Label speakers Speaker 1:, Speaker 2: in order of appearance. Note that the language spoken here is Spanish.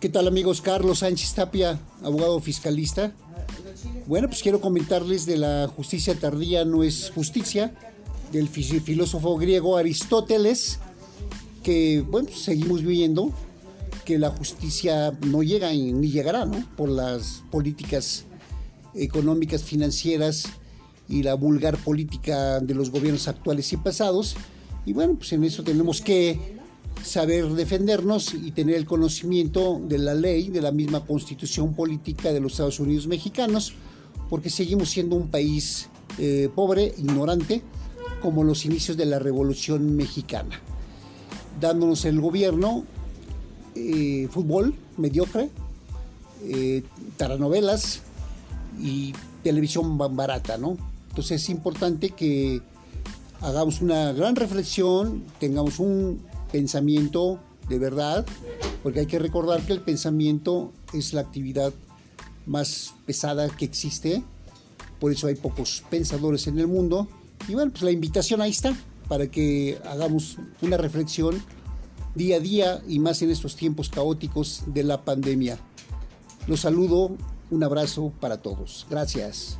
Speaker 1: ¿Qué tal amigos? Carlos Sánchez Tapia, abogado fiscalista. Bueno, pues quiero comentarles de la justicia tardía no es justicia, del filósofo griego Aristóteles, que bueno, pues seguimos viendo que la justicia no llega ni llegará, ¿no? Por las políticas económicas, financieras y la vulgar política de los gobiernos actuales y pasados. Y bueno, pues en eso tenemos que saber defendernos y tener el conocimiento de la ley, de la misma constitución política de los Estados Unidos mexicanos, porque seguimos siendo un país eh, pobre, ignorante, como los inicios de la Revolución Mexicana, dándonos el gobierno eh, fútbol mediocre, eh, taranovelas y televisión barata, ¿no? Entonces es importante que hagamos una gran reflexión, tengamos un pensamiento de verdad, porque hay que recordar que el pensamiento es la actividad más pesada que existe, por eso hay pocos pensadores en el mundo. Y bueno, pues la invitación ahí está, para que hagamos una reflexión día a día y más en estos tiempos caóticos de la pandemia. Los saludo, un abrazo para todos. Gracias.